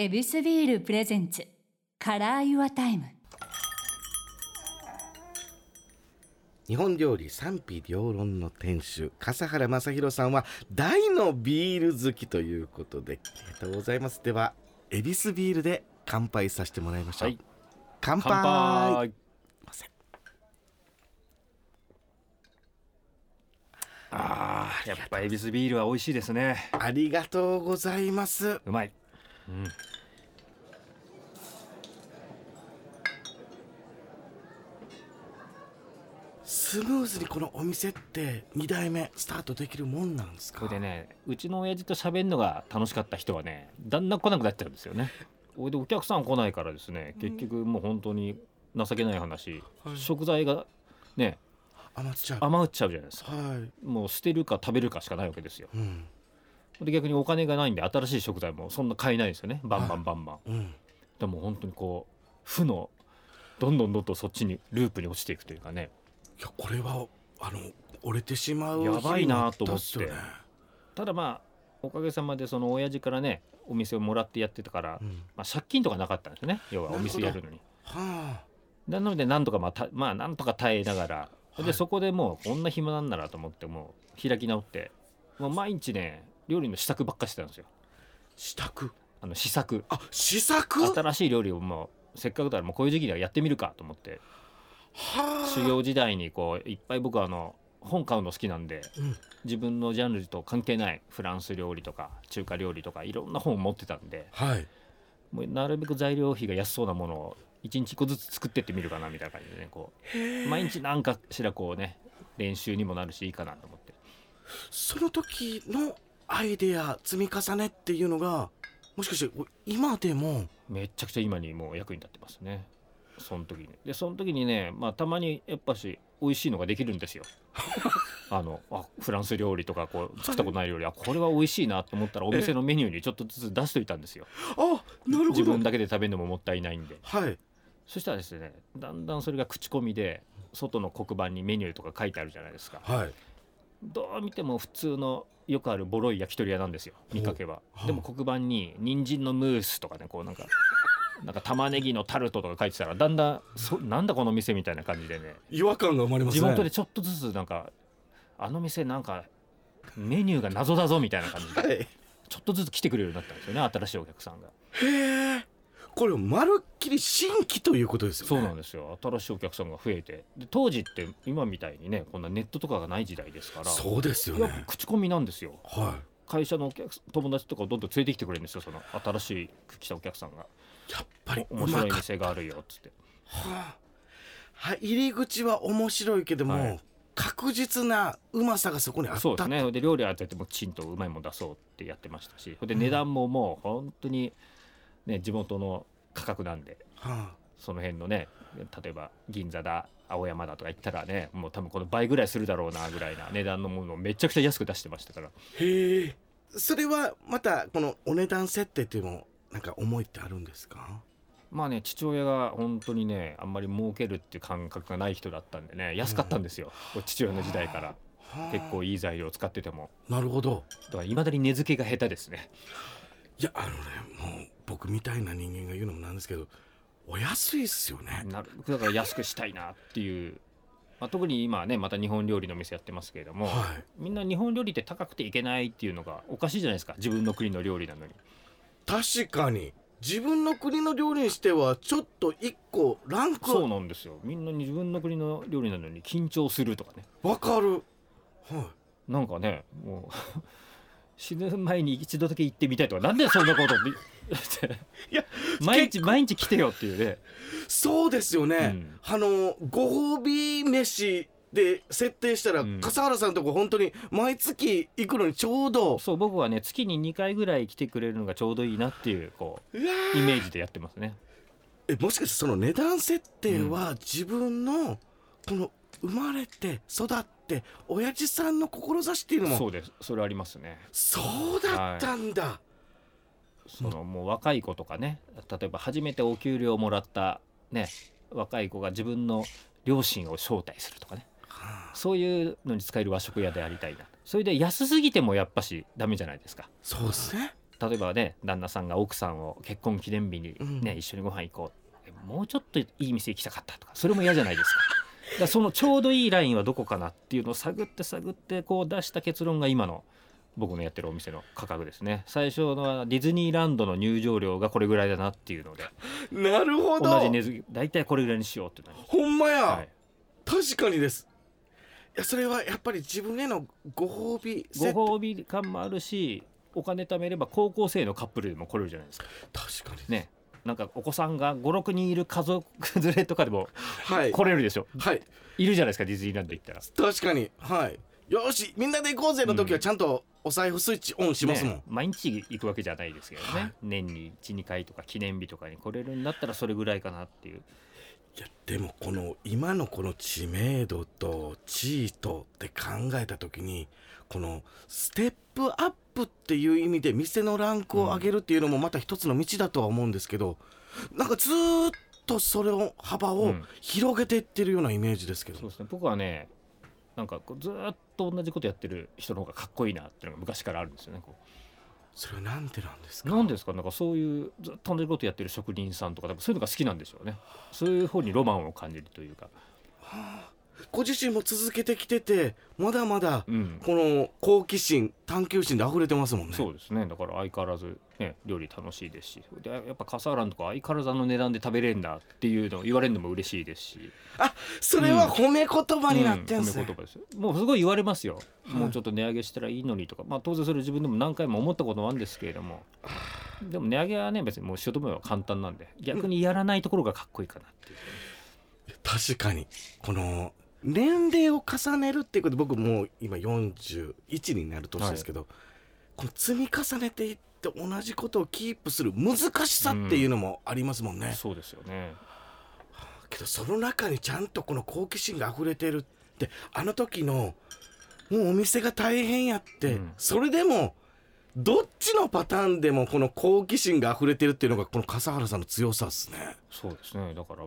エビスビール presents Color Your Time。日本料理賛否両論の店主笠原将弘さんは大のビール好きということでありがとうございます。では恵比寿ビールで乾杯させてもらいましょう、はい。乾杯。乾杯。あーやっぱ恵比寿ビールは美味しいですね。ありがとうございます。うまい、うん、スムーズにこのお店って2代目スタートできるもんなんですか？これでねうちの親父と喋るのが楽しかった人はねだんだん来なくなっちゃうんですよね。これでお客さん来ないからですね結局もう本当に情けない話、はい。食材がね余っちゃう。余っちゃうじゃないですか。はい。もう捨てるか食べるかしかないわけですよ。うんで逆にお金がないんで新しい食材もそんな買えないですよね。バンバンバンバン、うん。でも本当にこう負のどんどんどんどんそっちにループに落ちていくというかね。いやこれはあの折れてしまうやばいなと思って。ただまあおかげさまでその親父からねお店をもらってやってたから、うん。まあ、借金とかなかったんですよね。要はお店やるのに。はなのでなんとかまあたまあなんとか耐えながら、はい。でそこでもうこんな暇なんならと思ってもう開き直って。もう毎日ね料理の試作ばっかしてたんですよ。あ支度？あの試作。あ試作？新しい料理をもうせっかくだからもうこういう時期にはやってみるかと思って。はあ。修行時代にこういっぱい僕はあの本買うの好きなんでうん。自分のジャンルと関係ないフランス料理とか中華料理とかいろんな本を持ってたんではい。もうなるべく材料費が安そうなものを1日1個ずつ作ってってみるかなみたいな感じでねこう毎日何かしらこうね練習にもなるしいいかなと思って。その時のアイデア積み重ねっていうのがもしかして今でもめっちゃくちゃ今にもう役に立ってますね。その時に。でその時にねまあたまにやっぱし美味しいのができるんですよ。あのあフランス料理とかこう作ったことない料理、あこれは美味しいなと思ったらお店のメニューにちょっとずつ出しといたんですよ。あなるほど。自分だけで食べるのももったいないんで。はい。そしたらですねだんだんそれが口コミで外の黒板にメニューとか書いてあるじゃないですか。はい。どう見ても普通のよくあるボロい焼き鳥屋なんですよ。見かけは。でも黒板に人参のムースとかねこうなんかなんか玉ねぎのタルトとか書いてたらだんだんそなんだこの店みたいな感じでね。違和感が生まれますね。地元でちょっとずつなんかあの店なんかメニューが謎だぞみたいな感じではい。ちょっとずつ来てくれるようになったんですよね新しいお客さんが。へえこれまるっきり新規ということですよね。そうなんですよ。新しいお客さんが増えて。で当時って今みたいにねこんなネットとかがない時代ですから。そうですよね。口コミなんですよ。は会社のお客友達とかをどんどん連れてきてくれるんですよその新しい来たお客さんが。いやっぱりお面白い店があるよっつって。はあ、はい、入り口は面白いけども、はい。確実なうまさがそこにあったそうですね。で料理当ててもきちんとうまいもん出そうってやってましたし。で値段ももう本当にね地元の価格なんではその辺のね例えば銀座だ青山だとか行ったらねもう多分この倍ぐらいするだろうなぐらいな値段のものをめちゃくちゃ安く出してましたから。あ、へえ。それはまたこのお値段設定っていうのもなんか思いってあるんですか？まあね父親が本当にねあんまり儲けるっていう感覚がない人だったんでね安かったんですよ、父親の時代から。はあ。結構いい材料を使ってても。なるほど。だからいまだに値付けが下手ですねいやあのねもう僕みたいな人間が言うのもなんですけどお安いっすよね。なるだから安くしたいなっていう、まあ、特に今はねまた日本料理の店やってますけれども、はい。みんな日本料理って高くていけないっていうのがおかしいじゃないですか自分の国の料理なのに。確かに。自分の国の料理にしてはちょっと一個ランク。そうなんですよ。みんな自分の国の料理なのに緊張するとかね。わかる。はなんかねもう死ぬ前に一度だけ行ってみたいとかなんでそんなことって。いや毎日毎日来てよっていうね。いそうですよね、うん。あのご褒美飯で設定したら、うん。笠原さんとこ本当に毎月行くのにちょうど。そう僕はね月に2回ぐらい来てくれるのがちょうどいいなっていうこうイメージでやってますね。えもしかしてその値段設定は自分のこの生まれて育って親父さんの志っていうのも。そうです。それありますね。そうだったんだ、そのもう若い子とかね。例えば初めてお給料をもらったね若い子が自分の両親を招待するとかね。はあ。そういうのに使える和食屋でありたいな。それで安すぎてもやっぱしダメじゃないですか。そうですね。例えばね旦那さんが奥さんを結婚記念日にね、うん。一緒にご飯行こう。えもうちょっといい店行きたかったとかそれも嫌じゃないですか。だそのちょうどいいラインはどこかなっていうのを探って探ってこう出した結論が今の僕のやってるお店の価格ですね。最初のはディズニーランドの入場料がこれぐらいだなっていうので。なるほど。同じ値付け大体これぐらいにしようってなりまほんまや、すはい、確かにです。いやそれはやっぱり自分へのご褒美ご褒美感もあるしお金貯めれば高校生のカップルでも来れるじゃないですか。確かにねなんかお子さんが56人いる家族連れとかでもはい。来れるでしょ？はい。いるじゃないですかディズニーランド行ったら。確かに。はい。よしみんなで行こうぜの時はちゃんとお財布スイッチオンしますもん、ね毎日行くわけじゃないですけどね、はい。年に12回とか記念日とかに来れるんだったらそれぐらいかなっていう。いやでもこの今のこの知名度と地位とって考えた時にこのステップアップっていう意味で店のランクを上げるっていうのもまた一つの道だとは思うんですけどなんかずーっとそれを幅をうん。広げていってるようなイメージですけど、そうですね。僕はねなんかこうずーっと同じことやってる人の方がかっこいいなっていうのが昔からあるんですよねこそれはなんでなんですか？うなんですか？なんかそういうずっと同じことやってる職人さんとかそういうのが好きなんでしょうね。そういう方にロマンを感じるというかご自身も続けてきててまだまだうん。この好奇心探求心で溢れてますもんね。そうですね。だから相変わらず、ね、料理楽しいですし。でやっぱ笠原のとこ相変わらずあの値段で食べれるんだっていうのを言われるのも嬉しいですし。それは褒め言葉になってんすね。うん褒め言葉です。もうすごい言われますよ、はいもうちょっと値上げしたらいいのにとか、まあ、当然それ自分でも何回も思ったこともあるんですけれども。でも値上げはね別にもうしようと思えば簡単なんで。逆にやらないところがかっこいいかなっていう、確かに。この年齢を重ねるっていうことで僕もう今41になる年ですけど、この積み重ねていって同じことをキープする難しさっていうのもありますもんね、そうですよね。けどその中にちゃんとこの好奇心が溢れてるってあの時のもうお店が大変やって、うん。それでもどっちのパターンでもこの好奇心が溢れてるっていうのがこの笠原さんの強さですね。そうですね。だから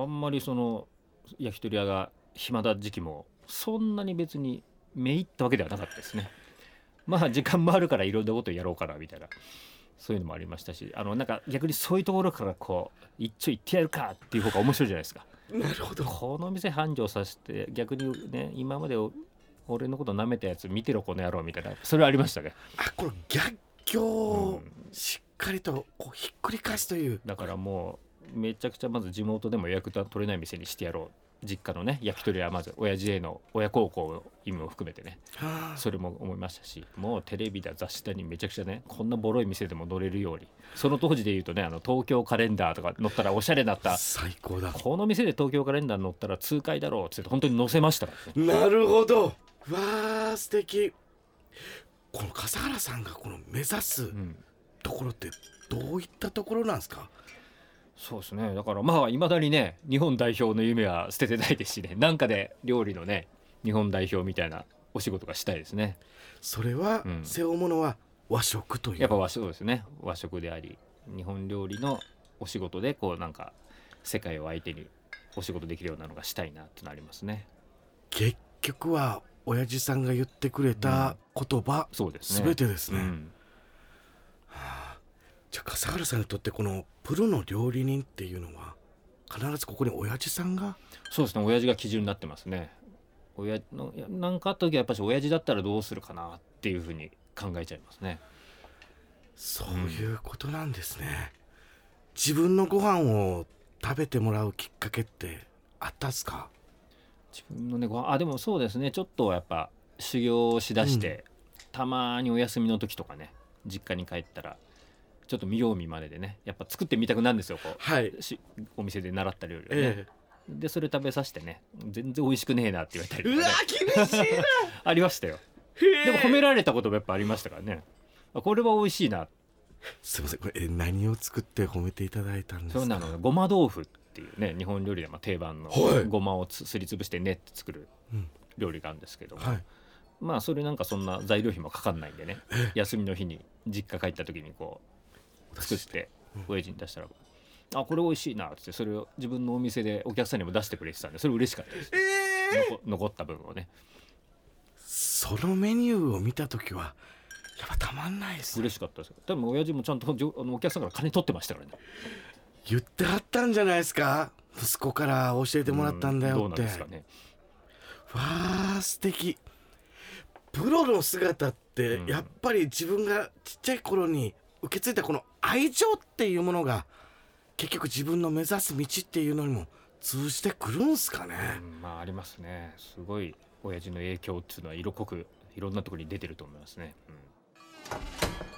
あんまりその焼き鳥屋が暇だ時期もそんなに別にめいったわけではなかったですね。まあ時間もあるからいろんなことやろうかなみたいな。そういうのもありましたしあのなんか逆にそういうところからこう一丁行ってやるかっていう方が面白いじゃないですか。なるほど。この店繁盛させて逆にね今までお俺のこと舐めたやつ見てろこの野郎みたいな。それはありましたね、あこの逆境うをんしっかりとこうひっくり返すという、だからもうめちゃくちゃまず地元でも予約が取れない店にしてやろう実家のね焼き鳥はまず親父への親孝行の意味も含めてねはあ。それも思いましたしもうテレビだ雑誌だにめちゃくちゃねこんなボロい店でも乗れるようにその当時で言うとねあの東京カレンダーとか載ったらおしゃれになった最高だ。この店で東京カレンダー載ったら痛快だろうっつって本当に載せましたからね。なるほど。わあ素敵。この笠原さんがこの目指すうん。ところってどういったところなんですか？そうですね。だからまあいまだにね日本代表の夢は捨ててないですしね。なんかで料理のね日本代表みたいなお仕事がしたいですね。それは、うん。背負うものは和食という。やっぱ和食ですね。和食であり日本料理のお仕事でこうなんか世界を相手にお仕事できるようなのがしたいなってなりますね。結局は親父さんが言ってくれた言葉、そうですね。全てですね、うんじゃあ笠原さんにとってこのプロの料理人っていうのは必ずここに親父さんが？そうですね親父が基準になってますね。親のいやなんかあった時はやっぱり親父だったらどうするかなっていうふうに考えちゃいますね。そういうことなんですね、自分のご飯を食べてもらうきっかけってあったっすか？自分のねご飯あでもそうですね。ちょっとやっぱ修行をしだして、たまにお休みの時とかね実家に帰ったらちょっと見よう見まねでね。やっぱ作ってみたくなるんですよこはい、うしお店で習った料理をね、えでそれ食べさせてね。全然美味しくねえなって言われたりとえうわ厳しいな。ありましたよ。でも褒められたこともやっぱありましたからね。あこれは美味しいな。すいません。これえ何を作って褒めていただいたんですか？そうなのごま豆腐っていうね日本料理でまあ定番のはい。ごまをつすりつぶして練って作るうん。料理があるんですけども、はい。まあそれなんかそんな材料費もかかんないんでね。休みの日に実家帰った時にこう作ってうん親父に出したら「あこれ美味しいな」っつってそれを自分のお店でお客さんにも出してくれてたんでそれ嬉しかったです、ええ残残った分をね。そのメニューを見た時はやっぱたまんないですね。嬉しかったです多分親父もちゃんとじょあのお客さんから金取ってましたからね。言ってはったんじゃないですか。息子から教えてもらったんだうどうなんよって、ですかね。わあ素敵。プロの姿ってうん。やっぱり自分がちっちゃい頃に受け継いだこの愛情っていうものが結局自分の目指す道っていうのにも通じてくるんすかね、うんまあありますね。すごい親父の影響っていうのは色濃くいろんなところに出てると思いますね、うん。